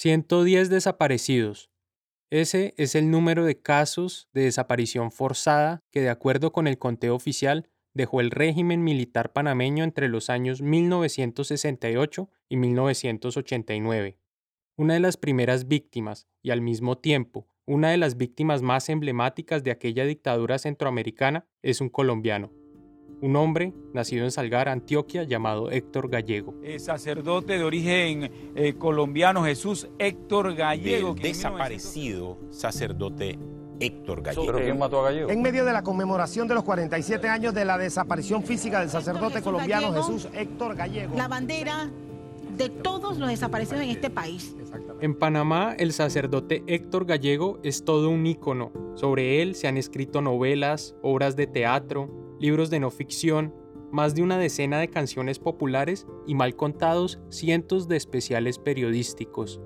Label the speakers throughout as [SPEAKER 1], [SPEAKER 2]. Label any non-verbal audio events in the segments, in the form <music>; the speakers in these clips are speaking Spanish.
[SPEAKER 1] 110 desaparecidos. Ese es el número de casos de desaparición forzada que, de acuerdo con el conteo oficial, dejó el régimen militar panameño entre los años 1968 y 1989. Una de las primeras víctimas, y al mismo tiempo una de las víctimas más emblemáticas de aquella dictadura centroamericana, es un colombiano, un hombre nacido en Salgar, Antioquia, llamado Héctor Gallego.
[SPEAKER 2] El sacerdote de origen eh, colombiano Jesús Héctor Gallego.
[SPEAKER 3] Del desaparecido sacerdote Héctor Gallego.
[SPEAKER 4] ¿Pero quién mató a Gallego?
[SPEAKER 5] En medio de la conmemoración de los 47 años de la desaparición física del sacerdote colombiano Jesús Héctor Gallego.
[SPEAKER 6] La bandera de todos los desaparecidos en este país.
[SPEAKER 1] En Panamá, el sacerdote Héctor Gallego es todo un ícono. Sobre él se han escrito novelas, obras de teatro, libros de no ficción, más de una decena de canciones populares y mal contados cientos de especiales periodísticos.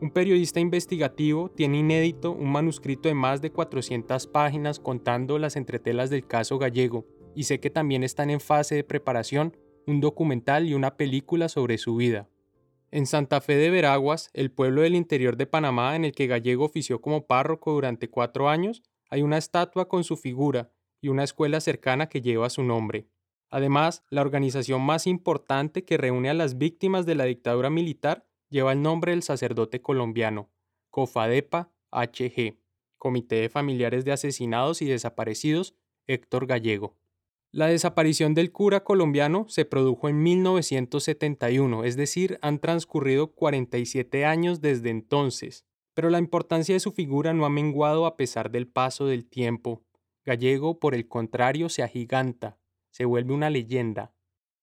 [SPEAKER 1] Un periodista investigativo tiene inédito un manuscrito de más de 400 páginas contando las entretelas del caso gallego, y sé que también están en fase de preparación un documental y una película sobre su vida. En Santa Fe de Veraguas, el pueblo del interior de Panamá en el que Gallego ofició como párroco durante cuatro años, hay una estatua con su figura y una escuela cercana que lleva su nombre. Además, la organización más importante que reúne a las víctimas de la dictadura militar lleva el nombre del sacerdote colombiano, COFADEPA HG, Comité de Familiares de Asesinados y Desaparecidos, Héctor Gallego. La desaparición del cura colombiano se produjo en 1971, es decir, han transcurrido 47 años desde entonces, pero la importancia de su figura no ha menguado a pesar del paso del tiempo. Gallego, por el contrario, se agiganta, se vuelve una leyenda.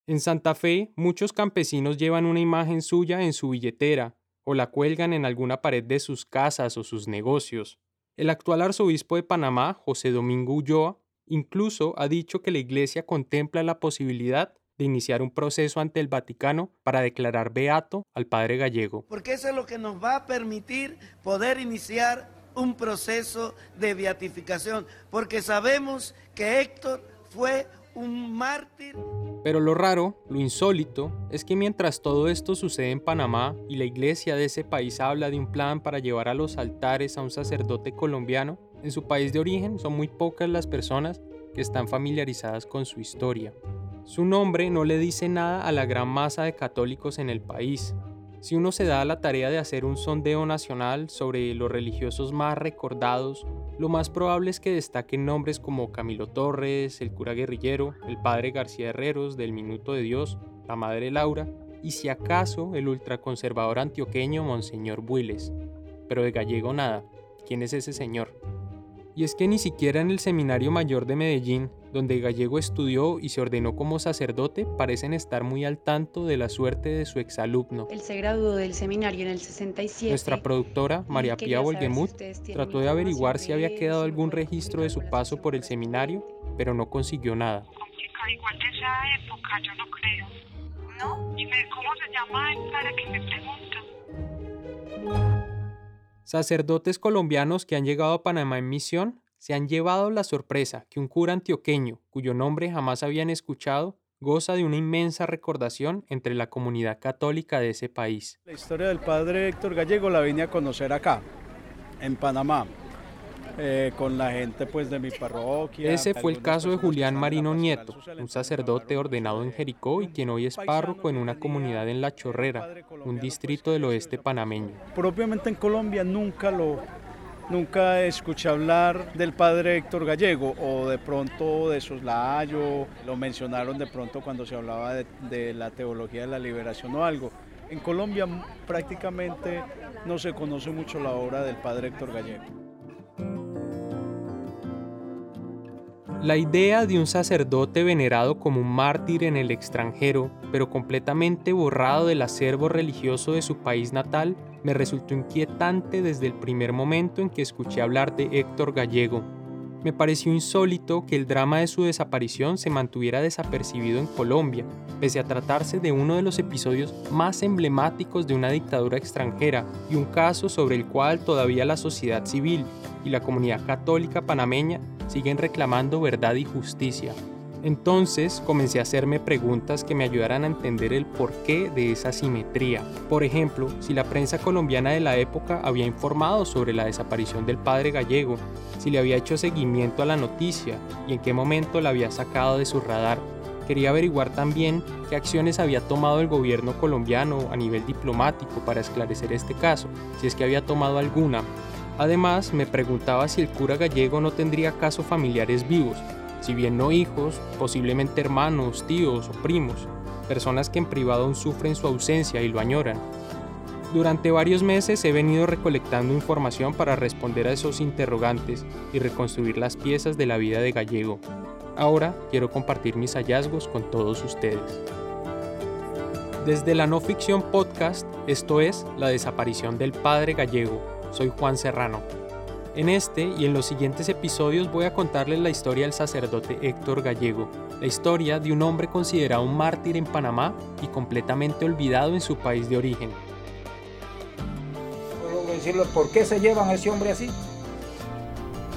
[SPEAKER 1] En Santa Fe, muchos campesinos llevan una imagen suya en su billetera o la cuelgan en alguna pared de sus casas o sus negocios. El actual arzobispo de Panamá, José Domingo Ulloa, Incluso ha dicho que la Iglesia contempla la posibilidad de iniciar un proceso ante el Vaticano para declarar beato al padre gallego.
[SPEAKER 7] Porque eso es lo que nos va a permitir poder iniciar un proceso de beatificación, porque sabemos que Héctor fue un mártir.
[SPEAKER 1] Pero lo raro, lo insólito, es que mientras todo esto sucede en Panamá y la iglesia de ese país habla de un plan para llevar a los altares a un sacerdote colombiano, en su país de origen son muy pocas las personas que están familiarizadas con su historia. Su nombre no le dice nada a la gran masa de católicos en el país. Si uno se da la tarea de hacer un sondeo nacional sobre los religiosos más recordados, lo más probable es que destaquen nombres como Camilo Torres, el cura guerrillero, el padre García Herreros del Minuto de Dios, la madre Laura, y si acaso el ultraconservador antioqueño Monseñor Builes. Pero de gallego nada. ¿Quién es ese señor? Y es que ni siquiera en el Seminario Mayor de Medellín, donde Gallego estudió y se ordenó como sacerdote, parecen estar muy al tanto de la suerte de su exalumno.
[SPEAKER 8] Él se graduó del seminario en el 67.
[SPEAKER 1] Nuestra productora, María Pía Volgemut, trató de averiguar si había quedado algún registro de su paso por el seminario, pero no consiguió nada.
[SPEAKER 9] Igual de esa época, yo no creo. ¿No? ¿Y cómo se llama el para que me pregunta?
[SPEAKER 1] Sacerdotes colombianos que han llegado a Panamá en misión se han llevado la sorpresa que un cura antioqueño, cuyo nombre jamás habían escuchado, goza de una inmensa recordación entre la comunidad católica de ese país.
[SPEAKER 10] La historia del padre Héctor Gallego la vine a conocer acá, en Panamá.
[SPEAKER 4] Eh, con la gente pues de mi parroquia.
[SPEAKER 1] Ese fue el caso de Julián Marino Nieto, un sacerdote ordenado en Jericó y quien hoy es párroco en una comunidad en La Chorrera, un distrito del oeste panameño.
[SPEAKER 4] Propiamente en Colombia nunca lo, Nunca escuché hablar del padre Héctor Gallego o de pronto de Soslayo, lo mencionaron de pronto cuando se hablaba de, de, la teología de la liberación o algo. En Colombia prácticamente no se conoce mucho la obra del padre Héctor Gallego.
[SPEAKER 1] La idea de un sacerdote venerado como un mártir en el extranjero, pero completamente borrado del acervo religioso de su país natal, me resultó inquietante desde el primer momento en que escuché hablar de Héctor Gallego. Me pareció insólito que el drama de su desaparición se mantuviera desapercibido en Colombia, pese a tratarse de uno de los episodios más emblemáticos de una dictadura extranjera y un caso sobre el cual todavía la sociedad civil y la comunidad católica panameña siguen reclamando verdad y justicia. Entonces comencé a hacerme preguntas que me ayudaran a entender el porqué de esa simetría. Por ejemplo, si la prensa colombiana de la época había informado sobre la desaparición del padre gallego, si le había hecho seguimiento a la noticia y en qué momento la había sacado de su radar. Quería averiguar también qué acciones había tomado el gobierno colombiano a nivel diplomático para esclarecer este caso, si es que había tomado alguna. Además, me preguntaba si el cura gallego no tendría caso familiares vivos, si bien no hijos, posiblemente hermanos, tíos o primos, personas que en privado aún sufren su ausencia y lo añoran. Durante varios meses he venido recolectando información para responder a esos interrogantes y reconstruir las piezas de la vida de Gallego. Ahora quiero compartir mis hallazgos con todos ustedes. Desde la no ficción podcast, esto es La desaparición del padre Gallego. Soy Juan Serrano. En este y en los siguientes episodios voy a contarles la historia del sacerdote Héctor Gallego, la historia de un hombre considerado un mártir en Panamá y completamente olvidado en su país de origen.
[SPEAKER 10] ¿Puedo decirle por qué se llevan a ese hombre así?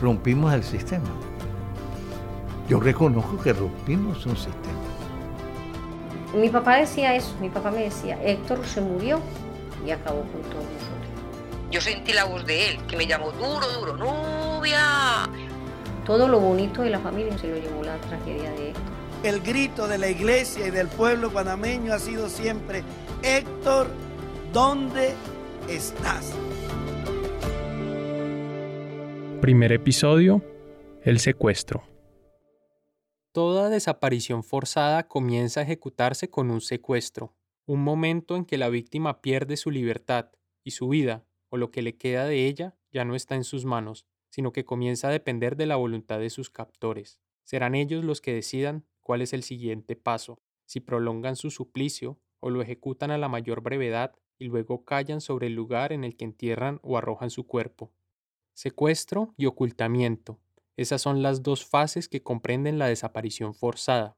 [SPEAKER 11] Rompimos el sistema. Yo reconozco que rompimos un sistema.
[SPEAKER 12] Mi papá decía eso, mi papá me decía, Héctor se murió y acabó con nosotros. Yo sentí la voz de él, que me llamó duro, duro, novia. Todo lo bonito de la familia se lo llevó la tragedia de Héctor.
[SPEAKER 7] El grito de la iglesia y del pueblo panameño ha sido siempre, Héctor, ¿dónde estás?
[SPEAKER 1] Primer episodio, el secuestro. Toda desaparición forzada comienza a ejecutarse con un secuestro, un momento en que la víctima pierde su libertad y su vida o lo que le queda de ella ya no está en sus manos, sino que comienza a depender de la voluntad de sus captores. Serán ellos los que decidan cuál es el siguiente paso, si prolongan su suplicio o lo ejecutan a la mayor brevedad y luego callan sobre el lugar en el que entierran o arrojan su cuerpo. Secuestro y ocultamiento. Esas son las dos fases que comprenden la desaparición forzada.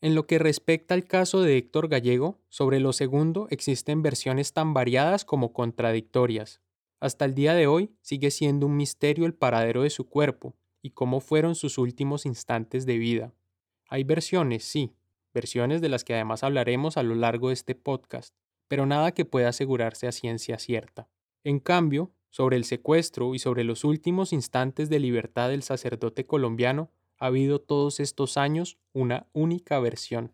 [SPEAKER 1] En lo que respecta al caso de Héctor Gallego, sobre lo segundo existen versiones tan variadas como contradictorias. Hasta el día de hoy sigue siendo un misterio el paradero de su cuerpo y cómo fueron sus últimos instantes de vida. Hay versiones, sí, versiones de las que además hablaremos a lo largo de este podcast, pero nada que pueda asegurarse a ciencia cierta. En cambio, sobre el secuestro y sobre los últimos instantes de libertad del sacerdote colombiano, ha habido todos estos años una única versión.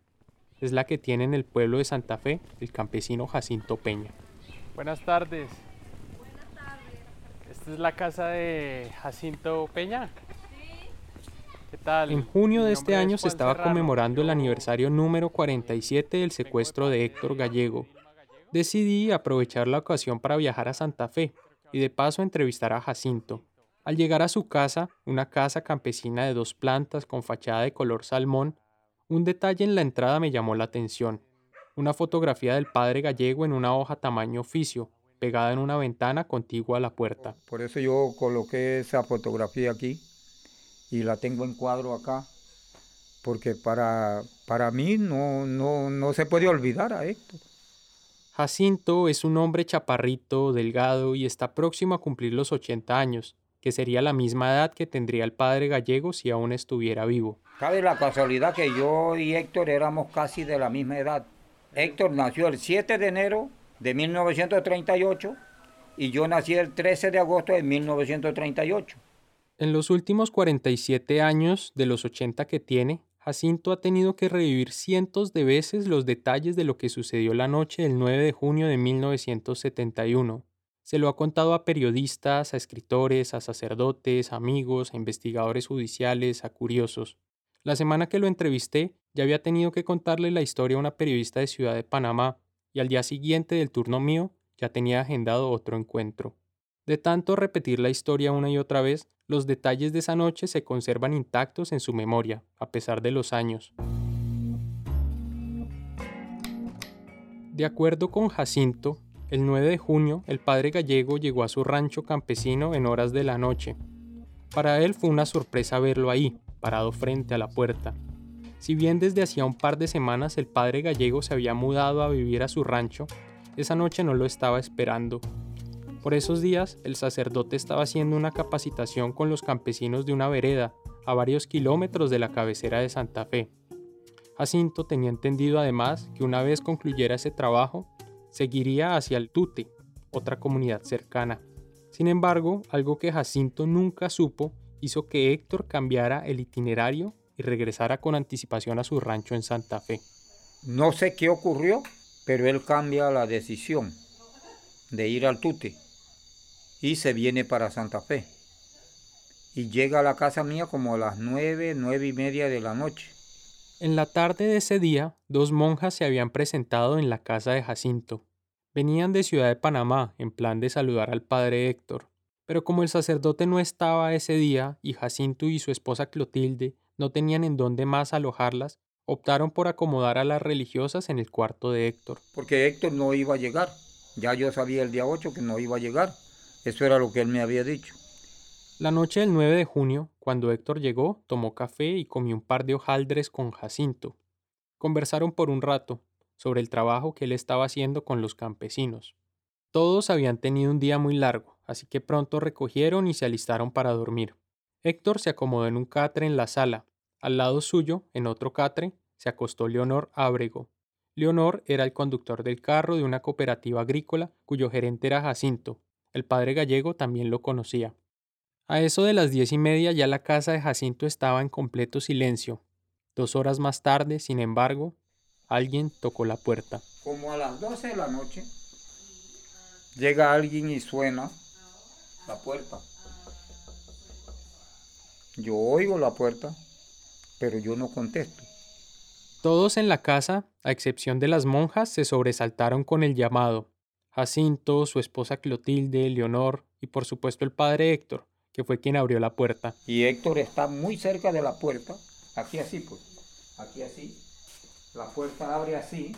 [SPEAKER 1] Es la que tiene en el pueblo de Santa Fe el campesino Jacinto Peña. Buenas tardes. Esta es la casa de Jacinto Peña. ¿Qué tal? En junio de este año se estaba conmemorando el aniversario número 47 del secuestro de Héctor Gallego. Decidí aprovechar la ocasión para viajar a Santa Fe y de paso entrevistar a Jacinto. Al llegar a su casa, una casa campesina de dos plantas con fachada de color salmón, un detalle en la entrada me llamó la atención. Una fotografía del padre gallego en una hoja tamaño oficio, pegada en una ventana contigua a la puerta.
[SPEAKER 10] Por eso yo coloqué esa fotografía aquí y la tengo en cuadro acá, porque para, para mí no, no, no se puede olvidar a esto.
[SPEAKER 1] Jacinto es un hombre chaparrito, delgado y está próximo a cumplir los 80 años, que sería la misma edad que tendría el padre gallego si aún estuviera vivo.
[SPEAKER 10] Cabe la casualidad que yo y Héctor éramos casi de la misma edad. Héctor nació el 7 de enero de 1938 y yo nací el 13 de agosto de 1938.
[SPEAKER 1] En los últimos 47 años de los 80 que tiene, Jacinto ha tenido que revivir cientos de veces los detalles de lo que sucedió la noche del 9 de junio de 1971. Se lo ha contado a periodistas, a escritores, a sacerdotes, amigos, a investigadores judiciales, a curiosos. La semana que lo entrevisté, ya había tenido que contarle la historia a una periodista de Ciudad de Panamá, y al día siguiente del turno mío ya tenía agendado otro encuentro. De tanto repetir la historia una y otra vez, los detalles de esa noche se conservan intactos en su memoria, a pesar de los años. De acuerdo con Jacinto, el 9 de junio el padre gallego llegó a su rancho campesino en horas de la noche. Para él fue una sorpresa verlo ahí, parado frente a la puerta. Si bien desde hacía un par de semanas el padre gallego se había mudado a vivir a su rancho, esa noche no lo estaba esperando por esos días, el sacerdote estaba haciendo una capacitación con los campesinos de una vereda, a varios kilómetros de la cabecera de Santa Fe. Jacinto tenía entendido además que una vez concluyera ese trabajo, seguiría hacia el Tute, otra comunidad cercana. Sin embargo, algo que Jacinto nunca supo hizo que Héctor cambiara el itinerario y regresara con anticipación a su rancho en Santa Fe.
[SPEAKER 10] No sé qué ocurrió, pero él cambia la decisión de ir al Tute y se viene para Santa Fe. Y llega a la casa mía como a las nueve, nueve y media de la noche.
[SPEAKER 1] En la tarde de ese día, dos monjas se habían presentado en la casa de Jacinto. Venían de Ciudad de Panamá en plan de saludar al padre Héctor. Pero como el sacerdote no estaba ese día y Jacinto y su esposa Clotilde no tenían en dónde más alojarlas, optaron por acomodar a las religiosas en el cuarto de Héctor.
[SPEAKER 10] Porque Héctor no iba a llegar. Ya yo sabía el día 8 que no iba a llegar. Eso era lo que él me había dicho.
[SPEAKER 1] La noche del 9 de junio, cuando Héctor llegó, tomó café y comió un par de hojaldres con Jacinto. Conversaron por un rato sobre el trabajo que él estaba haciendo con los campesinos. Todos habían tenido un día muy largo, así que pronto recogieron y se alistaron para dormir. Héctor se acomodó en un catre en la sala. Al lado suyo, en otro catre, se acostó Leonor Ábrego. Leonor era el conductor del carro de una cooperativa agrícola cuyo gerente era Jacinto, el padre gallego también lo conocía. A eso de las diez y media ya la casa de Jacinto estaba en completo silencio. Dos horas más tarde, sin embargo, alguien tocó la puerta.
[SPEAKER 10] Como a las doce de la noche, llega alguien y suena la puerta. Yo oigo la puerta, pero yo no contesto.
[SPEAKER 1] Todos en la casa, a excepción de las monjas, se sobresaltaron con el llamado. Jacinto, su esposa Clotilde, Leonor y por supuesto el padre Héctor, que fue quien abrió la puerta.
[SPEAKER 10] Y Héctor está muy cerca de la puerta, aquí así pues, aquí así. La puerta abre así.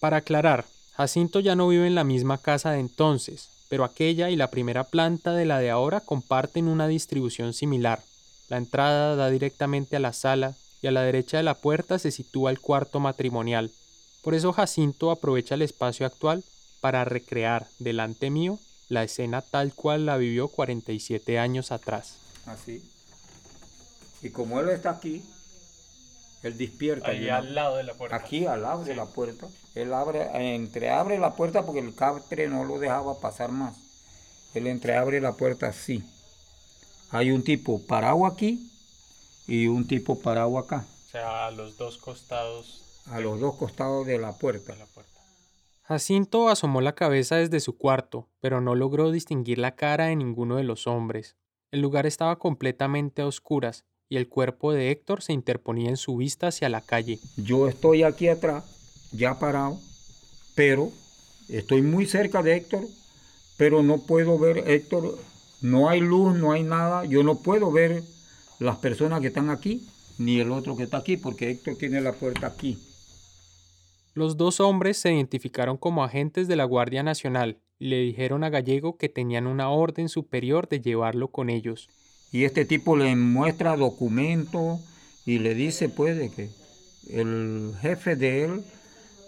[SPEAKER 1] Para aclarar, Jacinto ya no vive en la misma casa de entonces, pero aquella y la primera planta de la de ahora comparten una distribución similar. La entrada da directamente a la sala y a la derecha de la puerta se sitúa el cuarto matrimonial, por eso Jacinto aprovecha el espacio actual para recrear delante mío la escena tal cual la vivió 47 años atrás.
[SPEAKER 10] Así. Y como él está aquí, él despierta.
[SPEAKER 1] Ahí al lado de la puerta.
[SPEAKER 10] Aquí al lado de la puerta. Él abre, entreabre la puerta porque el catre no lo dejaba pasar más. Él entreabre la puerta así. Hay un tipo parado aquí y un tipo parado acá.
[SPEAKER 1] O sea, a los dos costados
[SPEAKER 10] a los dos costados de la puerta.
[SPEAKER 1] Jacinto asomó la cabeza desde su cuarto, pero no logró distinguir la cara de ninguno de los hombres. El lugar estaba completamente a oscuras y el cuerpo de Héctor se interponía en su vista hacia la calle.
[SPEAKER 10] Yo estoy aquí atrás, ya parado, pero estoy muy cerca de Héctor, pero no puedo ver Héctor, no hay luz, no hay nada, yo no puedo ver las personas que están aquí, ni el otro que está aquí, porque Héctor tiene la puerta aquí.
[SPEAKER 1] Los dos hombres se identificaron como agentes de la Guardia Nacional y le dijeron a Gallego que tenían una orden superior de llevarlo con ellos.
[SPEAKER 10] Y este tipo le muestra documentos y le dice pues que el jefe de él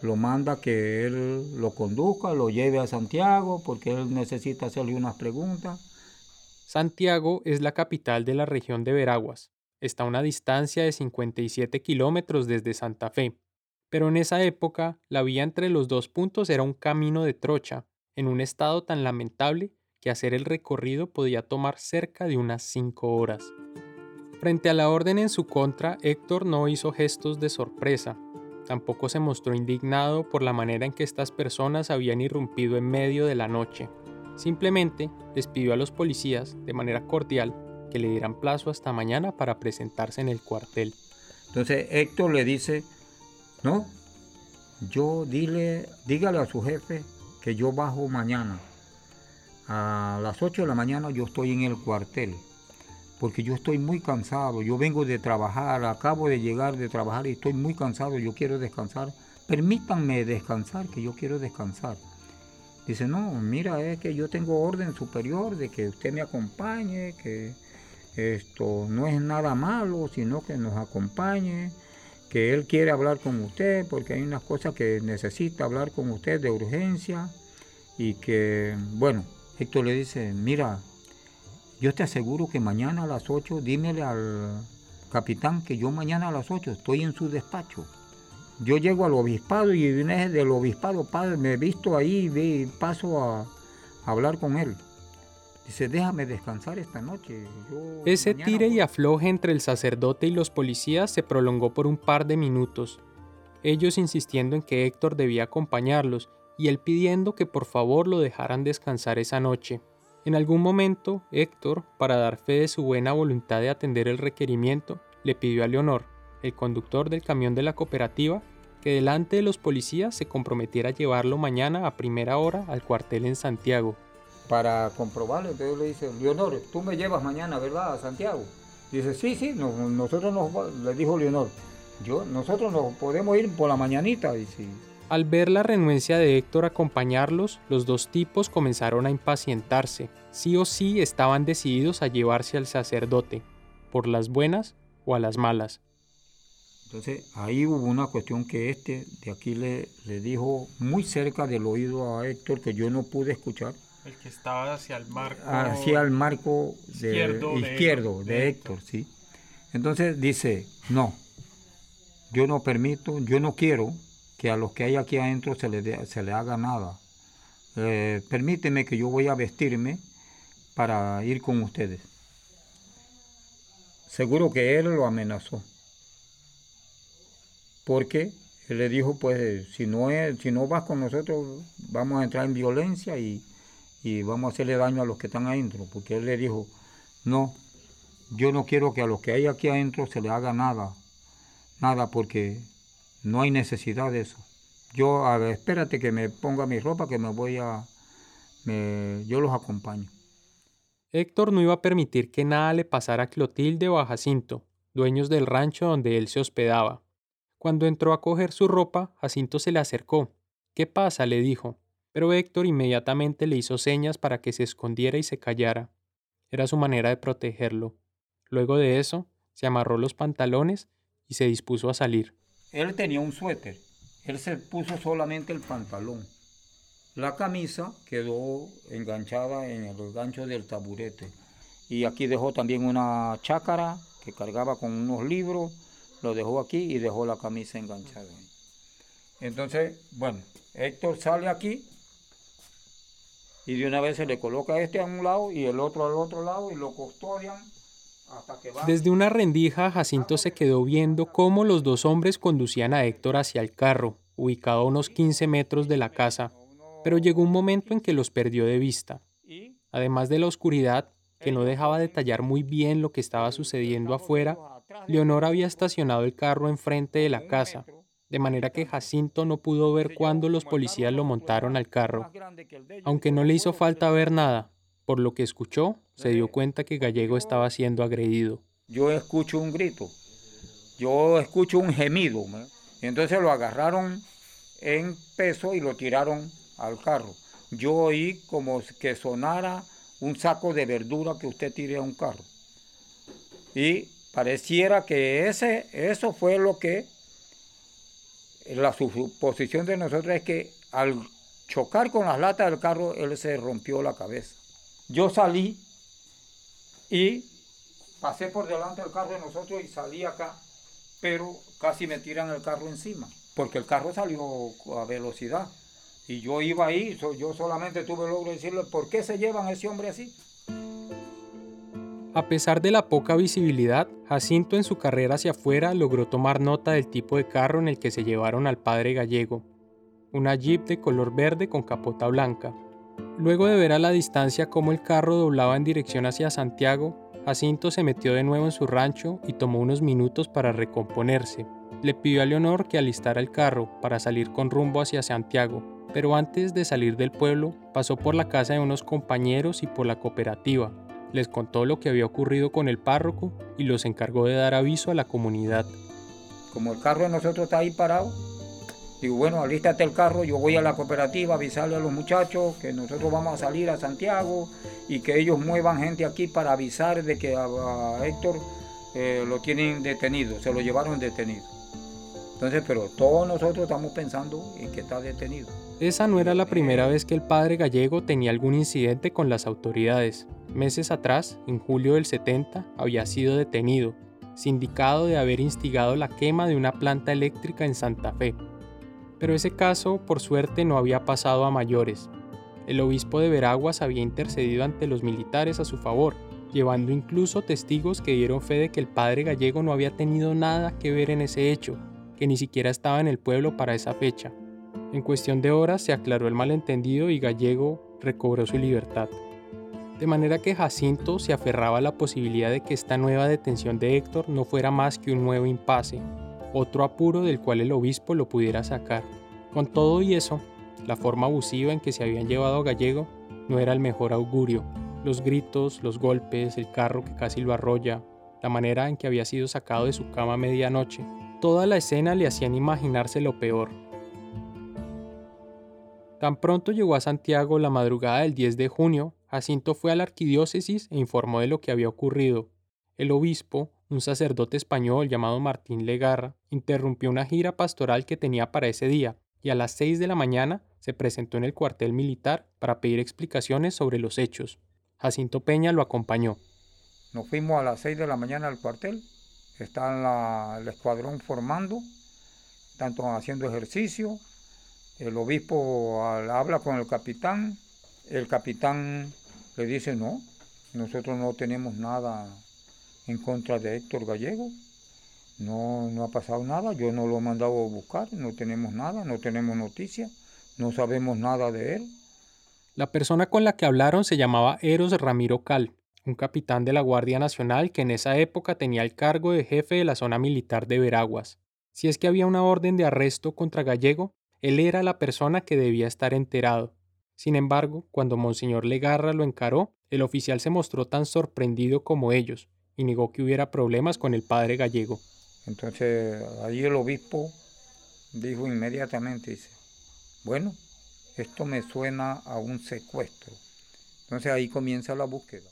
[SPEAKER 10] lo manda que él lo conduzca, lo lleve a Santiago porque él necesita hacerle unas preguntas.
[SPEAKER 1] Santiago es la capital de la región de Veraguas. Está a una distancia de 57 kilómetros desde Santa Fe pero en esa época la vía entre los dos puntos era un camino de trocha, en un estado tan lamentable que hacer el recorrido podía tomar cerca de unas cinco horas. Frente a la orden en su contra, Héctor no hizo gestos de sorpresa. Tampoco se mostró indignado por la manera en que estas personas habían irrumpido en medio de la noche. Simplemente les pidió a los policías, de manera cordial, que le dieran plazo hasta mañana para presentarse en el cuartel.
[SPEAKER 10] Entonces Héctor le dice, no, yo dile, dígale a su jefe que yo bajo mañana. A las 8 de la mañana yo estoy en el cuartel, porque yo estoy muy cansado, yo vengo de trabajar, acabo de llegar de trabajar y estoy muy cansado, yo quiero descansar. Permítanme descansar, que yo quiero descansar. Dice, no, mira, es que yo tengo orden superior de que usted me acompañe, que esto no es nada malo, sino que nos acompañe, que él quiere hablar con usted porque hay unas cosas que necesita hablar con usted de urgencia y que, bueno, Héctor le dice, mira, yo te aseguro que mañana a las 8, dímele al capitán que yo mañana a las 8 estoy en su despacho. Yo llego al obispado y vez del obispado, padre, me he visto ahí y paso a hablar con él. Dice, déjame descansar esta noche.
[SPEAKER 1] Ese tire y afloje entre el sacerdote y los policías se prolongó por un par de minutos, ellos insistiendo en que Héctor debía acompañarlos y él pidiendo que por favor lo dejaran descansar esa noche. En algún momento, Héctor, para dar fe de su buena voluntad de atender el requerimiento, le pidió a Leonor, el conductor del camión de la cooperativa, que delante de los policías se comprometiera a llevarlo mañana a primera hora al cuartel en Santiago,
[SPEAKER 10] para comprobarlo. Entonces le dice, Leonor, tú me llevas mañana, ¿verdad? A Santiago. dice, sí, sí, nosotros nos, le dijo Leonor, yo, nosotros nos podemos ir por la mañanita. Y
[SPEAKER 1] Al ver la renuencia de Héctor a acompañarlos, los dos tipos comenzaron a impacientarse. Sí o sí estaban decididos a llevarse al sacerdote, por las buenas o a las malas.
[SPEAKER 10] Entonces ahí hubo una cuestión que este de aquí le, le dijo muy cerca del oído a Héctor que yo no pude escuchar
[SPEAKER 1] el que estaba hacia el marco.
[SPEAKER 10] Hacia el marco izquierdo, de, Héctor, sí. Entonces dice, no, yo no permito, yo no quiero que a los que hay aquí adentro se le, se le haga nada. Eh, permíteme que yo voy a vestirme para ir con ustedes. Seguro que él lo amenazó. Porque él le dijo, pues, si no, es, si no vas con nosotros, vamos a entrar en violencia y, y vamos a hacerle daño a los que están adentro, porque él le dijo, no, yo no quiero que a los que hay aquí adentro se le haga nada, nada, porque no hay necesidad de eso. Yo, a ver, espérate que me ponga mi ropa, que me voy a, yo los acompaño.
[SPEAKER 1] Héctor no iba a permitir que nada le pasara a Clotilde o a Jacinto, dueños del rancho donde él se hospedaba. Cuando entró a coger su ropa, Jacinto se le acercó. ¿Qué pasa? le dijo pero Héctor inmediatamente le hizo señas para que se escondiera y se callara. Era su manera de protegerlo. Luego de eso, se amarró los pantalones y se dispuso a salir.
[SPEAKER 10] Él tenía un suéter. Él se puso solamente el pantalón. La camisa quedó enganchada en el gancho del taburete. Y aquí dejó también una chácara que cargaba con unos libros. Lo dejó aquí y dejó la camisa enganchada. Entonces, bueno, Héctor sale aquí y de una vez se le coloca este a un lado y el otro al otro lado y lo custodian.
[SPEAKER 1] Desde una rendija, Jacinto se quedó viendo cómo los dos hombres conducían a Héctor hacia el carro, ubicado a unos 15 metros de la casa, pero llegó un momento en que los perdió de vista. Además de la oscuridad, que no dejaba detallar muy bien lo que estaba sucediendo afuera, Leonor había estacionado el carro enfrente de la casa, de manera que Jacinto no pudo ver cuándo los policías lo montaron al carro. Aunque no le hizo falta ver nada, por lo que escuchó, se dio cuenta que Gallego estaba siendo agredido.
[SPEAKER 10] Yo escucho un grito, yo escucho un gemido, y entonces lo agarraron en peso y lo tiraron al carro. Yo oí como que sonara un saco de verdura que usted tire a un carro. Y pareciera que ese, eso fue lo que la suposición de nosotros es que al chocar con las latas del carro, él se rompió la cabeza. Yo salí y pasé por delante del carro de nosotros y salí acá, pero casi me tiran el carro encima, porque el carro salió a velocidad Y yo iba ahí, yo solamente tuve el logro de decirle, ¿por qué se llevan a ese hombre así?
[SPEAKER 1] A pesar de la poca visibilidad, Jacinto en su carrera hacia afuera logró tomar nota del tipo de carro en el que se llevaron al padre gallego, una jeep de color verde con capota blanca. Luego de ver a la distancia cómo el carro doblaba en dirección hacia Santiago, Jacinto se metió de nuevo en su rancho y tomó unos minutos para recomponerse. Le pidió a Leonor que alistara el carro para salir con rumbo hacia Santiago, pero antes de salir del pueblo pasó por la casa de unos compañeros y por la cooperativa, les contó lo que había ocurrido con el párroco y los encargó de dar aviso a la comunidad.
[SPEAKER 10] Como el carro de nosotros está ahí parado, digo, bueno, alístate el carro, yo voy a la cooperativa a avisarle a los muchachos que nosotros vamos a salir a Santiago y que ellos muevan gente aquí para avisar de que a, Héctor eh, lo tienen detenido, se lo llevaron detenido. Entonces, pero todos nosotros estamos pensando en que está detenido.
[SPEAKER 1] Esa no era la primera vez que el padre gallego tenía algún incidente con las autoridades. Meses atrás, en julio del 70, había sido detenido, sindicado de haber instigado la quema de una planta eléctrica en Santa Fe. Pero ese caso, por suerte, no había pasado a mayores. El obispo de Veraguas había intercedido ante los militares a su favor, llevando incluso testigos que dieron fe de que el padre gallego no había tenido nada que ver en ese hecho, que ni siquiera estaba en el pueblo para esa fecha. En cuestión de horas se aclaró el malentendido y Gallego recobró su libertad. De manera que Jacinto se aferraba a la posibilidad de que esta nueva detención de Héctor no fuera más que un nuevo impasse, otro apuro del cual el obispo lo pudiera sacar. Con todo y eso, la forma abusiva en que se habían llevado a Gallego no era el mejor augurio. Los gritos, los golpes, el carro que casi lo arrolla, la manera en que había sido sacado de su cama a medianoche, toda la escena le hacían imaginarse lo peor. Tan pronto llegó a Santiago la madrugada del 10 de junio, Jacinto fue a la arquidiócesis e informó de lo que había ocurrido. El obispo, un sacerdote español llamado Martín Legarra, interrumpió una gira pastoral que tenía para ese día y a las 6 de la mañana se presentó en el cuartel militar para pedir explicaciones sobre los hechos. Jacinto Peña lo acompañó.
[SPEAKER 10] Nos fuimos a las 6 de la mañana al cuartel. Está el escuadrón formando, tanto haciendo ejercicio, el obispo habla con el capitán, el capitán le dice, no, nosotros no tenemos nada en contra de Héctor Gallego, no, no ha pasado nada, yo no lo he mandado a buscar, no tenemos nada, no tenemos noticia, no sabemos nada de él.
[SPEAKER 1] La persona con la que hablaron se llamaba Eros Ramiro Cal, un capitán de la Guardia Nacional que en esa época tenía el cargo de jefe de la zona militar de Veraguas. Si es que había una orden de arresto contra Gallego, él era la persona que debía estar enterado. Sin embargo, cuando Monseñor Legarra lo encaró, el oficial se mostró tan sorprendido como ellos y negó que hubiera problemas con el padre gallego.
[SPEAKER 10] Entonces, ahí el obispo dijo inmediatamente, dice, bueno, esto me suena a un secuestro. Entonces ahí comienza la búsqueda.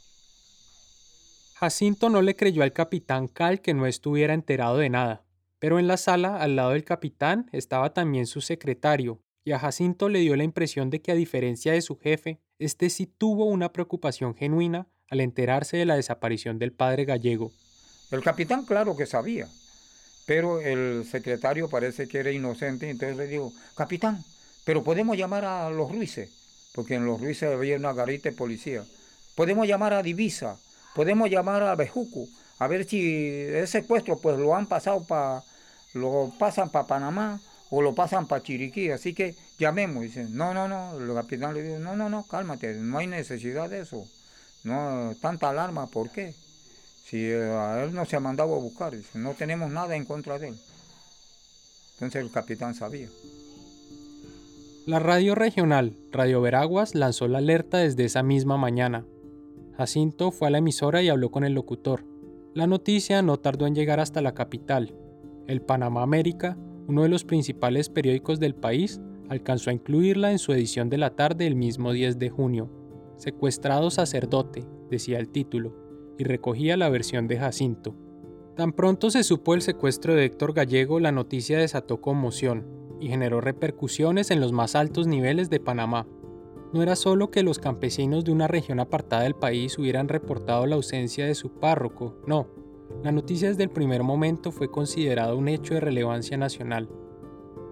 [SPEAKER 1] Jacinto no le creyó al capitán Cal que no estuviera enterado de nada. Pero en la sala, al lado del capitán, estaba también su secretario, y a Jacinto le dio la impresión de que a diferencia de su jefe, este sí tuvo una preocupación genuina al enterarse de la desaparición del padre gallego.
[SPEAKER 10] El capitán claro que sabía, pero el secretario parece que era inocente, entonces le dijo, capitán, pero podemos llamar a los Ruices, porque en los Ruices había una garita de policía. Podemos llamar a Divisa, podemos llamar a Bejuco, a ver si ese secuestro pues lo han pasado para, lo pasan para Panamá o lo pasan para Chiriquí, así que llamemos. Dicen, no, no, no, el capitán le dijo, no, no, no, cálmate, no hay necesidad de eso. No, tanta alarma, ¿por qué? Si eh, a él no se ha mandado a buscar, no tenemos nada en contra de él. Entonces el capitán sabía.
[SPEAKER 1] La radio regional, Radio Veraguas, lanzó la alerta desde esa misma mañana. Jacinto fue a la emisora y habló con el locutor. La noticia no tardó en llegar hasta la capital. El Panamá América, uno de los principales periódicos del país, alcanzó a incluirla en su edición de la tarde el mismo 10 de junio. Secuestrado sacerdote, decía el título, y recogía la versión de Jacinto. Tan pronto se supo el secuestro de Héctor Gallego, la noticia desató conmoción y generó repercusiones en los más altos niveles de Panamá. No era solo que los campesinos de una región apartada del país hubieran reportado la ausencia de su párroco, no. La noticia desde el primer momento fue considerada un hecho de relevancia nacional.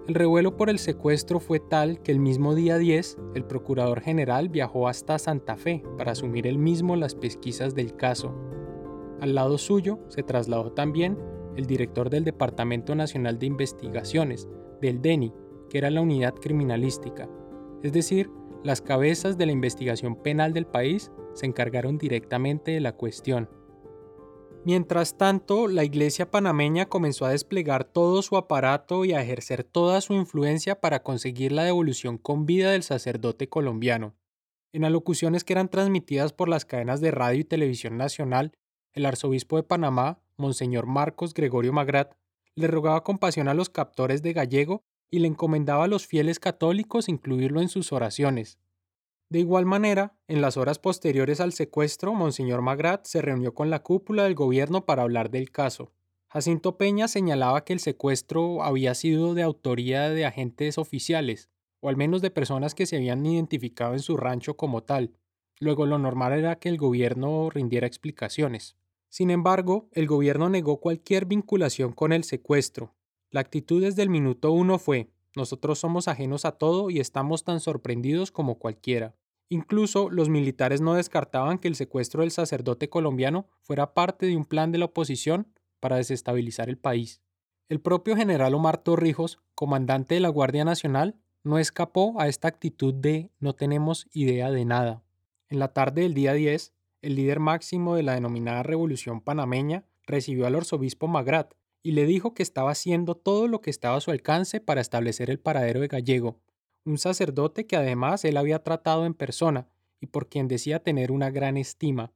[SPEAKER 1] El revuelo por el secuestro fue tal que el mismo día 10, el procurador general viajó hasta Santa Fe para asumir él mismo las pesquisas del caso. Al lado suyo se trasladó también el director del Departamento Nacional de Investigaciones, del DENI, que era la unidad criminalística. Es decir, las cabezas de la investigación penal del país se encargaron directamente de la cuestión. Mientras tanto, la iglesia panameña comenzó a desplegar todo su aparato y a ejercer toda su influencia para conseguir la devolución con vida del sacerdote colombiano. En alocuciones que eran transmitidas por las cadenas de radio y televisión nacional, el arzobispo de Panamá, Monseñor Marcos Gregorio Magrat, le rogaba compasión a los captores de Gallego y le encomendaba a los fieles católicos incluirlo en sus oraciones. De igual manera, en las horas posteriores al secuestro, Monseñor Magrat se reunió con la cúpula del gobierno para hablar del caso. Jacinto Peña señalaba que el secuestro había sido de autoría de agentes oficiales, o al menos de personas que se habían identificado en su rancho como tal. Luego lo normal era que el gobierno rindiera explicaciones. Sin embargo, el gobierno negó cualquier vinculación con el secuestro. La actitud desde el minuto uno fue nosotros somos ajenos a todo y estamos tan sorprendidos como cualquiera. Incluso los militares no descartaban que el secuestro del sacerdote colombiano fuera parte de un plan de la oposición para desestabilizar el país. El propio general Omar Torrijos, comandante de la Guardia Nacional, no escapó a esta actitud de no tenemos idea de nada. En la tarde del día 10, el líder máximo de la denominada Revolución Panameña recibió al arzobispo Magrat, y le dijo que estaba haciendo todo lo que estaba a su alcance para establecer el paradero de Gallego, un sacerdote que además él había tratado en persona y por quien decía tener una gran estima.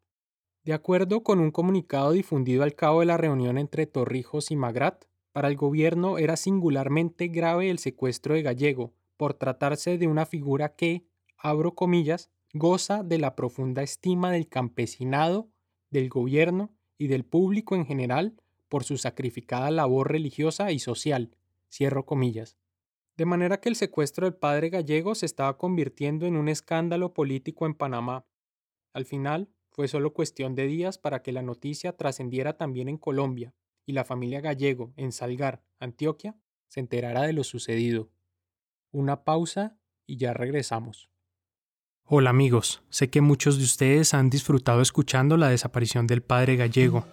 [SPEAKER 1] De acuerdo con un comunicado difundido al cabo de la reunión entre Torrijos y Magrat, para el gobierno era singularmente grave el secuestro de Gallego, por tratarse de una figura que, abro comillas, goza de la profunda estima del campesinado, del gobierno y del público en general por su sacrificada labor religiosa y social. Cierro comillas. De manera que el secuestro del padre gallego se estaba convirtiendo en un escándalo político en Panamá. Al final, fue solo cuestión de días para que la noticia trascendiera también en Colombia y la familia gallego en Salgar, Antioquia, se enterara de lo sucedido. Una pausa y ya regresamos. Hola amigos, sé que muchos de ustedes han disfrutado escuchando la desaparición del padre gallego.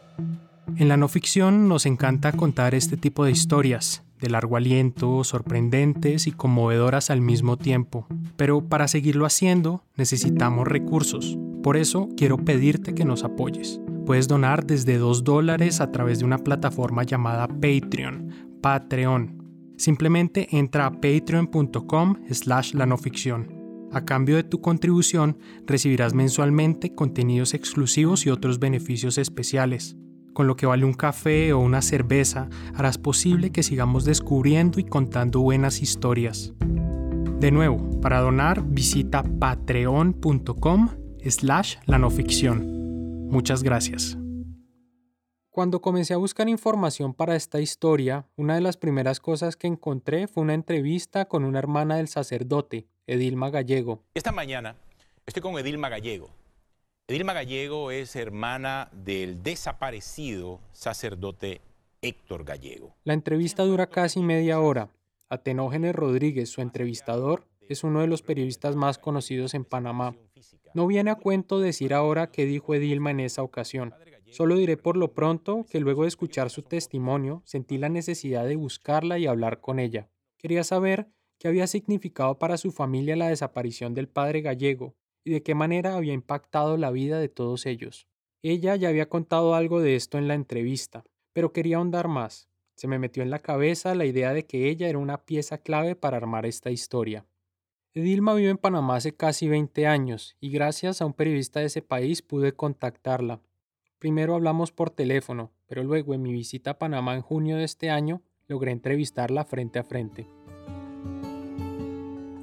[SPEAKER 1] En la no ficción nos encanta contar este tipo de historias, de largo aliento, sorprendentes y conmovedoras al mismo tiempo. Pero para seguirlo haciendo necesitamos recursos. Por eso quiero pedirte que nos apoyes. Puedes donar desde 2 dólares a través de una plataforma llamada Patreon, Patreon. Simplemente entra a patreon.com slash la no ficción. A cambio de tu contribución recibirás mensualmente contenidos exclusivos y otros beneficios especiales con lo que vale un café o una cerveza, harás posible que sigamos descubriendo y contando buenas historias. De nuevo, para donar visita patreon.com slash la no ficción. Muchas gracias. Cuando comencé a buscar información para esta historia, una de las primeras cosas que encontré fue una entrevista con una hermana del sacerdote, Edilma Gallego.
[SPEAKER 3] Esta mañana estoy con Edilma Gallego, Edilma Gallego es hermana del desaparecido sacerdote Héctor Gallego.
[SPEAKER 1] La entrevista dura casi media hora. Atenógenes Rodríguez, su entrevistador, es uno de los periodistas más conocidos en Panamá. No viene a cuento decir ahora qué dijo Edilma en esa ocasión. Solo diré por lo pronto que luego de escuchar su testimonio sentí la necesidad de buscarla y hablar con ella. Quería saber qué había significado para su familia la desaparición del padre gallego de qué manera había impactado la vida de todos ellos. Ella ya había contado algo de esto en la entrevista, pero quería ahondar más. Se me metió en la cabeza la idea de que ella era una pieza clave para armar esta historia. Edilma vive en Panamá hace casi 20 años y gracias a un periodista de ese país pude contactarla. Primero hablamos por teléfono, pero luego en mi visita a Panamá en junio de este año logré entrevistarla frente a frente.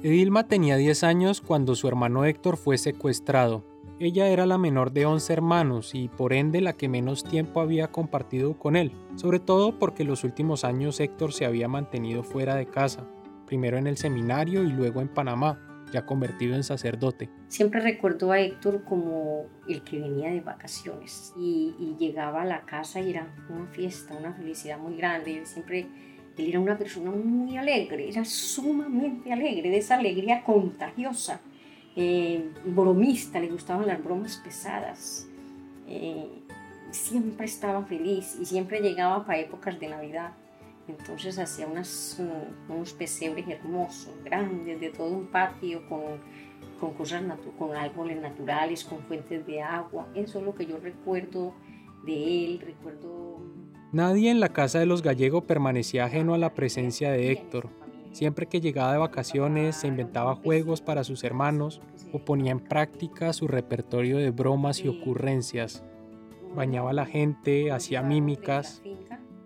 [SPEAKER 1] Edilma tenía 10 años cuando su hermano Héctor fue secuestrado. Ella era la menor de 11 hermanos y por ende la que menos tiempo había compartido con él, sobre todo porque los últimos años Héctor se había mantenido fuera de casa, primero en el seminario y luego en Panamá, ya convertido en sacerdote.
[SPEAKER 12] Siempre recuerdo a Héctor como el que venía de vacaciones y, llegaba a la casa y era una fiesta, una felicidad muy grande. Él siempre Él era una persona muy alegre, era sumamente alegre, de esa alegría contagiosa, eh, bromista, le gustaban las bromas pesadas. Eh, siempre estaba feliz y siempre llegaba para épocas de Navidad. Entonces hacía unas, unos pesebres hermosos, grandes, de todo un patio, con, con cosas, con árboles naturales, con fuentes de agua. Eso es lo que yo recuerdo de él, recuerdo...
[SPEAKER 1] Nadie en la casa de los gallegos permanecía ajeno a la presencia de Héctor. Siempre que llegaba de vacaciones se inventaba juegos para sus hermanos o ponía en práctica su repertorio de bromas y ocurrencias. Bañaba a la gente, hacía mímicas.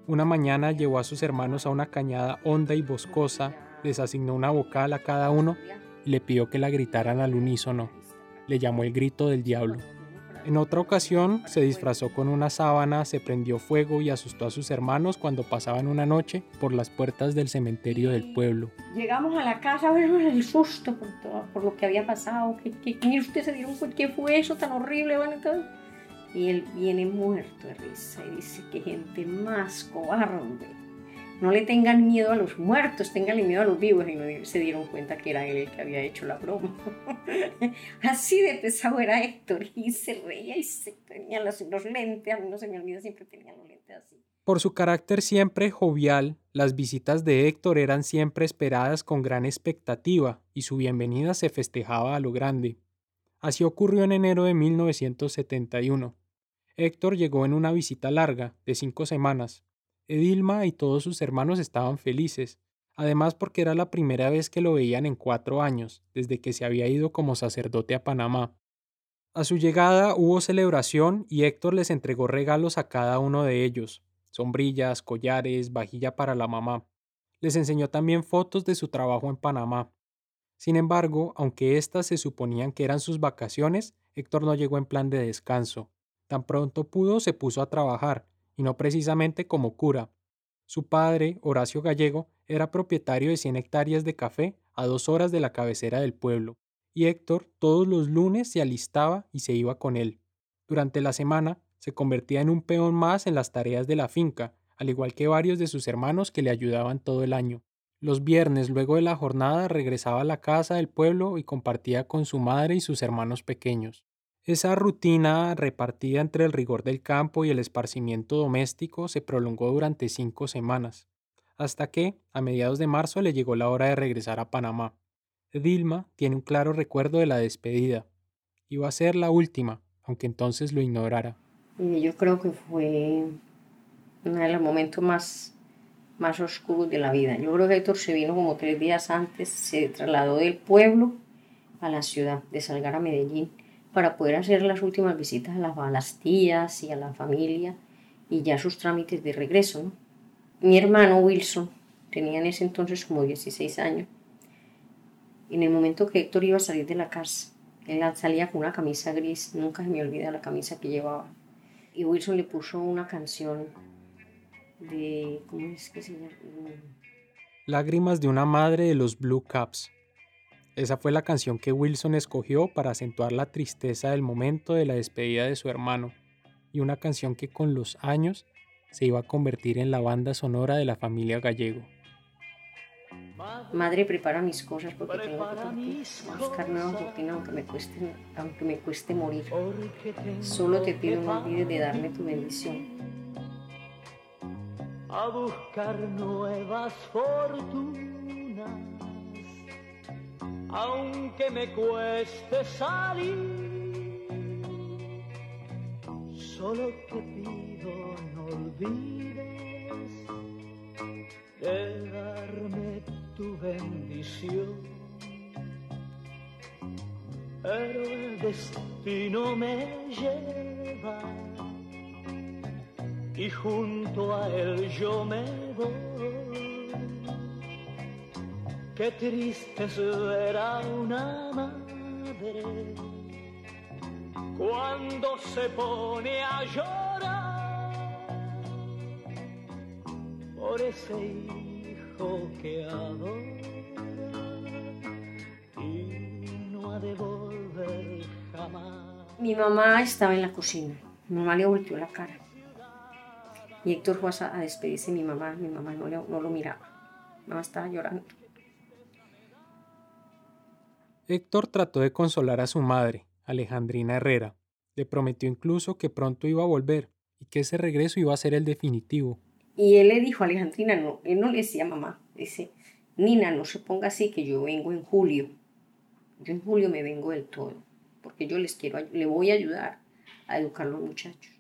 [SPEAKER 1] Una mañana llevó a sus hermanos a una cañada honda y boscosa, les asignó una vocal a cada uno y le pidió que la gritaran al unísono. Le llamó el grito del diablo. En otra ocasión se disfrazó con una sábana, se prendió fuego y asustó a sus hermanos cuando pasaban una noche por las puertas del cementerio del pueblo.
[SPEAKER 12] Llegamos a la casa a ver el susto por, todo, por lo que había pasado. ¿Qué, qué, ustedes se dieron cuenta? ¿Qué fue eso tan horrible? Bueno, y él viene muerto de risa y dice que gente más cobarde no le tengan miedo a los muertos, tenganle miedo a los vivos. Y no se dieron cuenta que era él el que había hecho la broma. <laughs> Así de pesado era Héctor. Y se reía y se tenía los, los lentes. A mí no se me olvida, siempre tenía los lentes así.
[SPEAKER 1] Por su carácter siempre jovial, las visitas de Héctor eran siempre esperadas con gran expectativa y su bienvenida se festejaba a lo grande. Así ocurrió en enero de 1971. Héctor llegó en una visita larga, de cinco semanas, Edilma y todos sus hermanos estaban felices, además porque era la primera vez que lo veían en cuatro años, desde que se había ido como sacerdote a Panamá. A su llegada hubo celebración y Héctor les entregó regalos a cada uno de ellos, sombrillas, collares, vajilla para la mamá. Les enseñó también fotos de su trabajo en Panamá. Sin embargo, aunque éstas se suponían que eran sus vacaciones, Héctor no llegó en plan de descanso. Tan pronto pudo se puso a trabajar, y no precisamente como cura. Su padre, Horacio Gallego, era propietario de 100 hectáreas de café a dos horas de la cabecera del pueblo, y Héctor todos los lunes se alistaba y se iba con él. Durante la semana se convertía en un peón más en las tareas de la finca, al igual que varios de sus hermanos que le ayudaban todo el año. Los viernes, luego de la jornada, regresaba a la casa del pueblo y compartía con su madre y sus hermanos pequeños. Esa rutina, repartida entre el rigor del campo y el esparcimiento doméstico, se prolongó durante cinco semanas, hasta que, a mediados de marzo, le llegó la hora de regresar a Panamá. Dilma tiene un claro recuerdo de la despedida. Iba a ser la última, aunque entonces lo ignorara.
[SPEAKER 12] Yo creo que fue uno de los momentos más, más oscuros de la vida. Yo creo que Héctor se vino como tres días antes, se trasladó del pueblo a la ciudad, de Salgar a Medellín para poder hacer las últimas visitas a las, tías y a la familia y ya sus trámites de regreso. Mi hermano Wilson tenía en ese entonces como 16 años. En el momento que Héctor iba a salir de la casa, él salía con una camisa gris, nunca se me olvida la camisa que llevaba. Y Wilson le puso una canción de. ¿Cómo es que se llama?
[SPEAKER 1] Lágrimas de una madre de los Blue Caps. Esa fue la canción que Wilson escogió para acentuar la tristeza del momento de la despedida de su hermano, y una canción que con los años se iba a convertir en la banda sonora de la familia gallego.
[SPEAKER 12] Madre, prepara mis cosas porque tengo que buscar nuevas rutinas aunque me cueste, aunque me cueste morir. Solo te pido no olvides de darme tu bendición.
[SPEAKER 13] A buscar nuevas fortunas aunque me cueste salir. Solo te pido no olvides de darme tu bendición. Pero el destino me lleva y junto a él yo me voy Qué triste a una madre cuando se pone a llorar por ese hijo que adora y no ha de volver jamás.
[SPEAKER 12] Mi mamá estaba en la cocina. Mi mamá le volteó la cara. Y Héctor fue a despedirse de mi mamá, mi mamá no, no lo miraba, mi mamá estaba llorando.
[SPEAKER 1] Héctor trató de consolar a su madre, Alejandrina Herrera. Le prometió incluso que pronto iba a volver y que ese regreso iba a ser el definitivo.
[SPEAKER 12] Y él le dijo a Alejandrina, no, él no le decía mamá, dice, Nina, no se ponga así que yo vengo en julio. Yo en julio me vengo del todo, porque yo les quiero, le voy a ayudar a educar a los muchachos.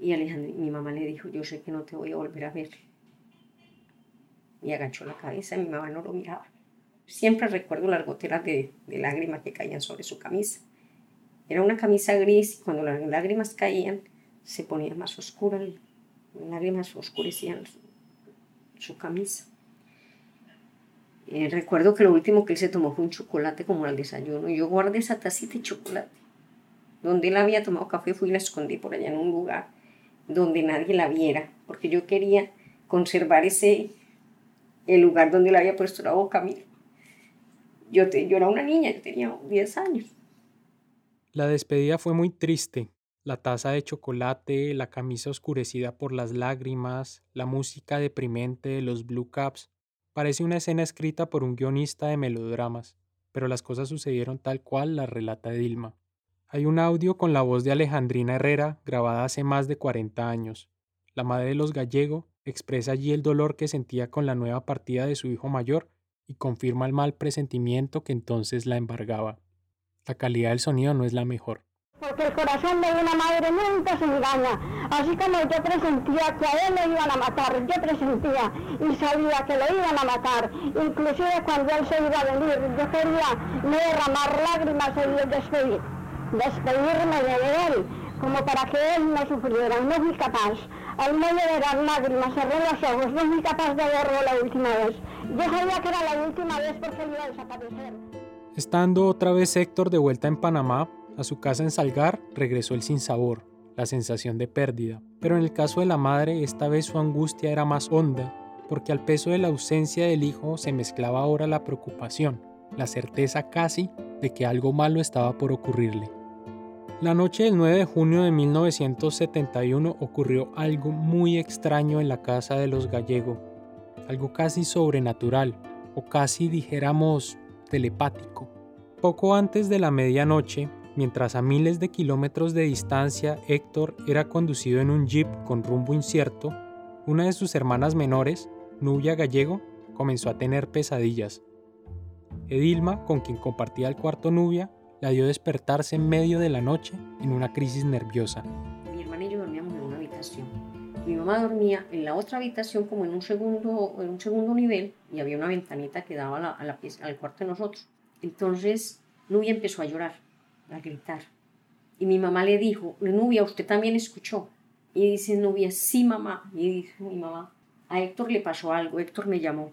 [SPEAKER 12] Y mi mamá le dijo, yo sé que no te voy a volver a ver. Y agachó la cabeza, mi mamá no lo miraba. Siempre recuerdo las goteras de, lágrimas que caían sobre su camisa. Era una camisa gris y cuando las lágrimas caían se ponía más oscura, las lágrimas oscurecían su, camisa. Eh, recuerdo que lo último que él se tomó fue un chocolate como al desayuno. Yo guardé esa tacita de chocolate. Donde él había tomado café, fui y la escondí por allá en un lugar donde nadie la viera, porque yo quería conservar ese, el lugar donde le había puesto la boca. Mira, yo, te, yo era una niña, yo tenía 10 años.
[SPEAKER 1] La despedida fue muy triste. La taza de chocolate, la camisa oscurecida por las lágrimas, la música deprimente de los Blue Caps. Parece una escena escrita por un guionista de melodramas, pero las cosas sucedieron tal cual la relata Dilma. Hay un audio con la voz de Alejandrina Herrera grabada hace más de 40 años. La madre de los Gallego expresa allí el dolor que sentía con la nueva partida de su hijo mayor y confirma el mal presentimiento que entonces la embargaba. La calidad del sonido no es la mejor.
[SPEAKER 14] Porque el corazón de una madre nunca se engaña. Así como yo presentía que a él lo iban a matar, yo presentía y sabía que lo iban a matar. Inclusive cuando él se iba a venir, yo quería no derramar lágrimas y despedir despedirme de él, como para que él no sufriera. No fui capaz. Al medio de lágrimas cerré los ojos, no fui capaz de verlo la última vez. Yo sabía que era la última vez porque iba a desaparecer.
[SPEAKER 1] Estando otra vez Héctor de vuelta en Panamá, a su casa en Salgar regresó el sinsabor, la sensación de pérdida. Pero en el caso de la madre, esta vez su angustia era más honda, porque al peso de la ausencia del hijo se mezclaba ahora la preocupación, la certeza casi de que algo malo estaba por ocurrirle. La noche del 9 de junio de 1971 ocurrió algo muy extraño en la casa de los Gallego, algo casi sobrenatural, o casi dijéramos telepático. Poco antes de la medianoche, mientras a miles de kilómetros de distancia Héctor era conducido en un jeep con rumbo incierto, una de sus hermanas menores, Nubia Gallego, comenzó a tener pesadillas. Edilma, con quien compartía el cuarto Nubia, la dio despertarse en medio de la noche en una crisis nerviosa.
[SPEAKER 12] Mi hermana y yo dormíamos en una habitación. Mi mamá dormía en la otra habitación como en un segundo, en un segundo nivel y había una ventanita que daba a la, al cuarto de nosotros. Entonces Nubia empezó a llorar, a gritar. Y mi mamá le dijo, Nubia, usted también escuchó. Y dice Nubia, sí mamá. Y dice mi mamá, a Héctor le pasó algo, Héctor me llamó.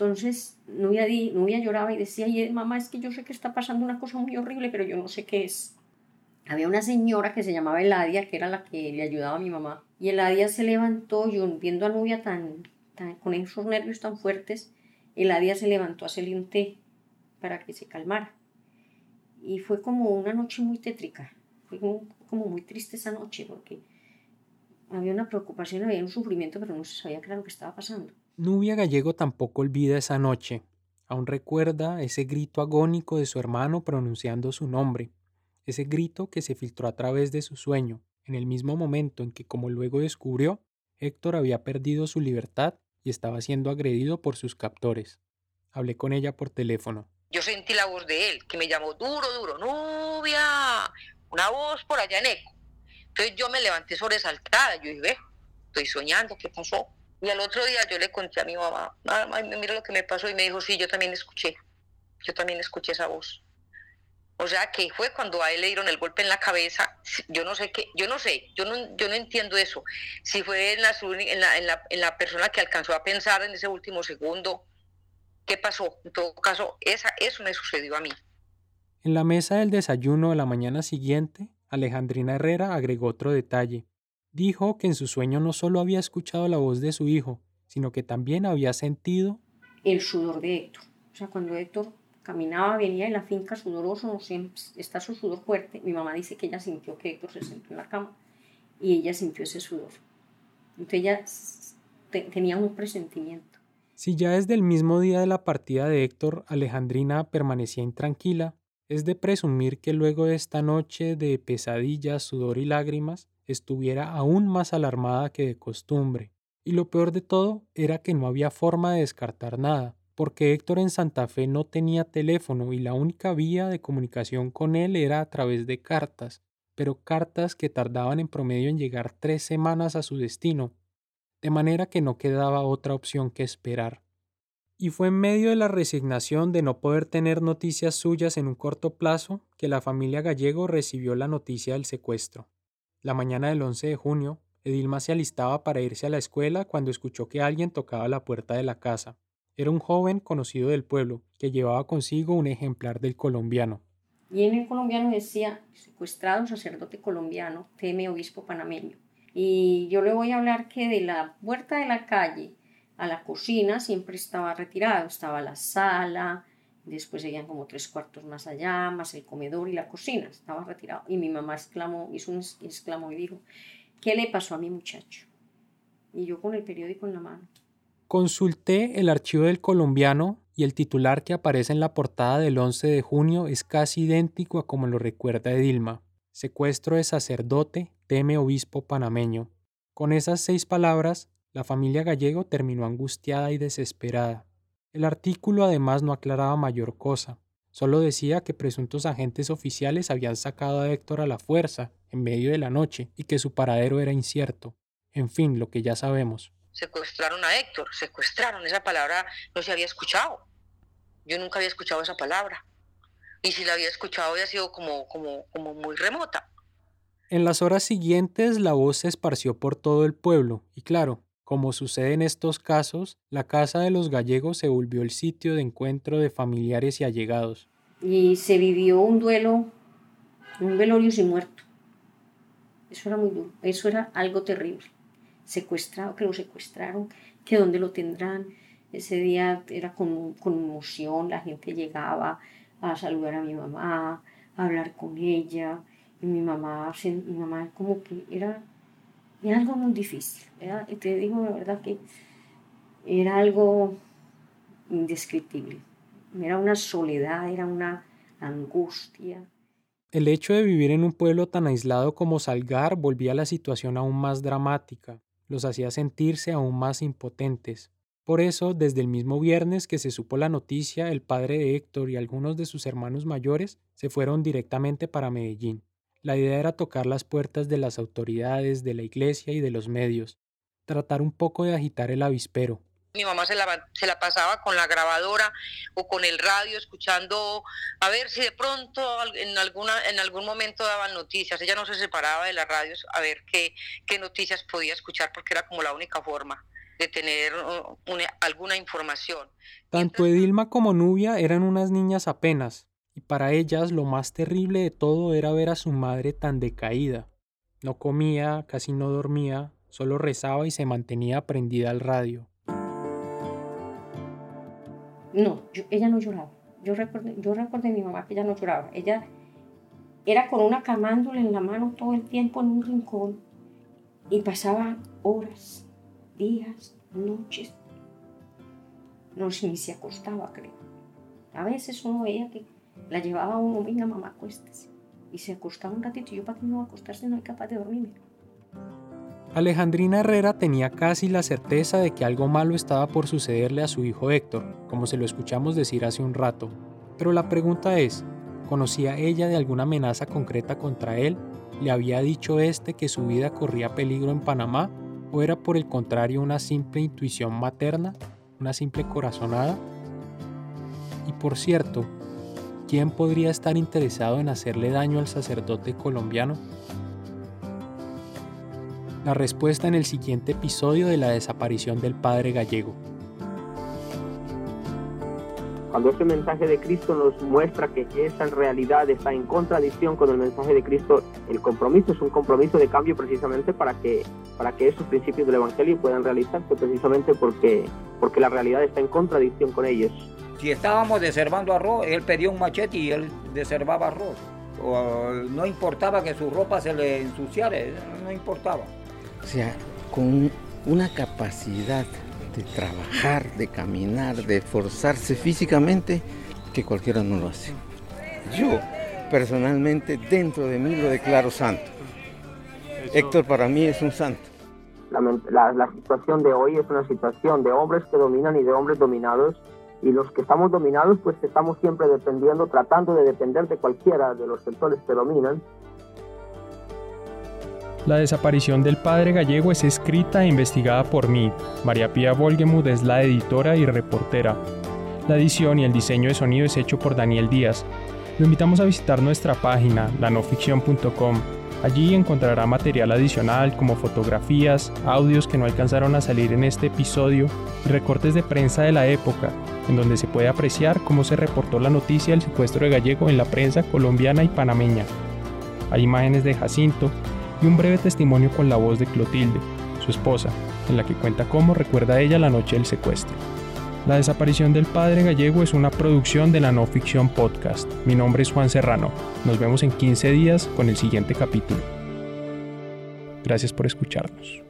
[SPEAKER 12] Entonces Nubia, Nubia lloraba y decía, mamá, es que yo sé que está pasando una cosa muy horrible, pero yo no sé qué es. Había una señora que se llamaba Eladia, que era la que le ayudaba a mi mamá. Y Eladia se levantó, yo viendo a Nubia tan, con esos nervios tan fuertes, Eladia se levantó a hacerle un té para que se calmara. Y fue como una noche muy tétrica, fue como muy triste esa noche, porque había una preocupación, había un sufrimiento, pero no se sabía qué era lo que estaba pasando.
[SPEAKER 1] Nubia Gallego tampoco olvida esa noche. Aún recuerda ese grito agónico de su hermano pronunciando su nombre, ese grito que se filtró a través de su sueño, en el mismo momento en que, como luego descubrió, Héctor había perdido su libertad y estaba siendo agredido por sus captores. Hablé con ella por teléfono.
[SPEAKER 12] Yo sentí la voz de él, que me llamó duro, duro, Nubia, una voz por allá en eco. Entonces yo me levanté sobresaltada, yo dije, ve, estoy soñando, ¿qué pasó? Y al otro día yo le conté a mi mamá, mamá, mira lo que me pasó y me dijo, sí, yo también escuché, yo también escuché esa voz. O sea, que fue cuando a él le dieron el golpe en la cabeza, yo no sé qué, yo no sé, yo no, yo no entiendo eso. Si fue en la, en, la, en, la, persona que alcanzó a pensar en ese último segundo, ¿qué pasó? En todo caso, esa, eso me sucedió a mí.
[SPEAKER 1] En la mesa del desayuno de la mañana siguiente, Alejandrina Herrera agregó otro detalle. Dijo que en su sueño no solo había escuchado la voz de su hijo, sino que también había sentido
[SPEAKER 12] el sudor de Héctor. O sea, cuando Héctor caminaba, venía de la finca sudoroso, no está su sudor fuerte. Mi mamá dice que ella sintió que Héctor se sentó en la cama y ella sintió ese sudor. Entonces ella tenía un presentimiento.
[SPEAKER 1] Si ya desde el mismo día de la partida de Héctor, Alejandrina permanecía intranquila, es de presumir que luego de esta noche de pesadillas, sudor y lágrimas, estuviera aún más alarmada que de costumbre. Y lo peor de todo era que no había forma de descartar nada, porque Héctor en Santa Fe no tenía teléfono y la única vía de comunicación con él era a través de cartas, pero cartas que tardaban en promedio en llegar tres semanas a su destino, de manera que no quedaba otra opción que esperar. Y fue en medio de la resignación de no poder tener noticias suyas en un corto plazo que la familia Gallego recibió la noticia del secuestro. La mañana del 11 de junio, Edilma se alistaba para irse a la escuela cuando escuchó que alguien tocaba la puerta de la casa. Era un joven conocido del pueblo que llevaba consigo un ejemplar del colombiano.
[SPEAKER 12] Y en el colombiano decía, secuestrado sacerdote colombiano, teme obispo panameño. Y yo le voy a hablar que de la puerta de la calle a la cocina siempre estaba retirado, estaba la sala, después seguían como tres cuartos más allá, más el comedor y la cocina, estaba retirado. Y mi mamá exclamó, hizo un exclamo y dijo, ¿qué le pasó a mi muchacho? Y yo con el periódico en la mano.
[SPEAKER 1] Consulté el archivo del colombiano y el titular que aparece en la portada del 11 de junio es casi idéntico a como lo recuerda Edilma. Secuestro de sacerdote, teme obispo panameño. Con esas seis palabras, la familia gallego terminó angustiada y desesperada. El artículo además no aclaraba mayor cosa, solo decía que presuntos agentes oficiales habían sacado a Héctor a la fuerza en medio de la noche y que su paradero era incierto. En fin, lo que ya sabemos.
[SPEAKER 12] Secuestraron a Héctor, secuestraron, esa palabra no se había escuchado. Yo nunca había escuchado esa palabra. Y si la había escuchado había sido como, como, como muy remota.
[SPEAKER 1] En las horas siguientes la voz se esparció por todo el pueblo y claro, como sucede en estos casos, la casa de los gallegos se volvió el sitio de encuentro de familiares y allegados.
[SPEAKER 12] Y se vivió un duelo, un velorio sin muerto. Eso era muy duro, eso era algo terrible. Secuestrado, que lo secuestraron, que dónde lo tendrán. Ese día era con, con emoción, la gente llegaba a saludar a mi mamá, a hablar con ella. Y mi mamá, mi mamá como que era, era algo muy difícil. Y te digo la verdad que era algo indescriptible. Era una soledad, era una angustia.
[SPEAKER 1] El hecho de vivir en un pueblo tan aislado como Salgar volvía la situación aún más dramática, los hacía sentirse aún más impotentes. Por eso, desde el mismo viernes que se supo la noticia, el padre de Héctor y algunos de sus hermanos mayores se fueron directamente para Medellín. La idea era tocar las puertas de las autoridades, de la iglesia y de los medios, tratar un poco de agitar el avispero,
[SPEAKER 12] mi mamá se la, se la pasaba con la grabadora o con el radio escuchando a ver si de pronto en, alguna, en algún momento daban noticias. Ella no se separaba de las radios a ver qué, qué noticias podía escuchar porque era como la única forma de tener uh, alguna información.
[SPEAKER 1] Tanto Edilma como Nubia eran unas niñas apenas, para ellas lo más terrible de todo era ver a su madre tan decaída. No comía, casi no dormía, solo rezaba y se mantenía prendida al radio.
[SPEAKER 12] No, ella no lloraba. Yo recuerdo, yo de mi mamá que ella no lloraba. Ella era con una camándula en la mano todo el tiempo en un rincón y pasaba horas, días, noches. No ni se acostaba, creo. A veces uno veía que la llevaba uno, venga mamá, acuéstese. Y se acostaba un ratito yo para que no acostarse no era capaz de dormirme.
[SPEAKER 1] Alejandrina Herrera tenía casi la certeza de que algo malo estaba por sucederle a su hijo Héctor, como se lo escuchamos decir hace un rato. Pero la pregunta es, ¿conocía ella de alguna amenaza concreta contra él? ¿Le había dicho este que su vida corría peligro en Panamá? ¿O era por el contrario una simple intuición materna? ¿Una simple corazonada? Y por cierto, ¿quién podría estar interesado en hacerle daño al sacerdote colombiano? La respuesta en el siguiente episodio de la desaparición del padre gallego.
[SPEAKER 15] Cuando este mensaje de Cristo nos muestra que esa realidad está en contradicción con el mensaje de Cristo, el compromiso es un compromiso de cambio precisamente para que, para que esos principios del Evangelio puedan realizarse, precisamente porque, porque la realidad está en contradicción con ellos.
[SPEAKER 16] Si estábamos deservando arroz, él pedía un machete y él deservaba arroz.
[SPEAKER 10] o no importaba que su ropa se le ensuciara, no importaba.
[SPEAKER 16] O sea, con una capacidad de trabajar, de caminar, de esforzarse físicamente, que cualquiera no lo hace. Yo, personalmente, dentro de mí lo declaro santo. Héctor para mí es un santo.
[SPEAKER 15] La, la, situación de hoy es una situación de hombres que dominan y de hombres dominados. Y los que estamos dominados, pues estamos siempre dependiendo, tratando de depender de cualquiera de los sectores que dominan.
[SPEAKER 1] La desaparición del padre gallego es escrita e investigada por mí. María Pía Volgemuth es la editora y reportera. La edición y el diseño de sonido es hecho por Daniel Díaz. Lo invitamos a visitar nuestra página, lanoficción.com. Allí encontrará material adicional como fotografías, audios que no alcanzaron a salir en este episodio y recortes de prensa de la época, en donde se puede apreciar cómo se reportó la noticia del secuestro de Gallego en la prensa colombiana y panameña. Hay imágenes de Jacinto y un breve testimonio con la voz de Clotilde, su esposa, en la que cuenta cómo recuerda ella la noche del secuestro. La desaparición del padre gallego es una producción de la no ficción podcast. Mi nombre es Juan Serrano. Nos vemos en 15 días con el siguiente capítulo. Gracias por escucharnos.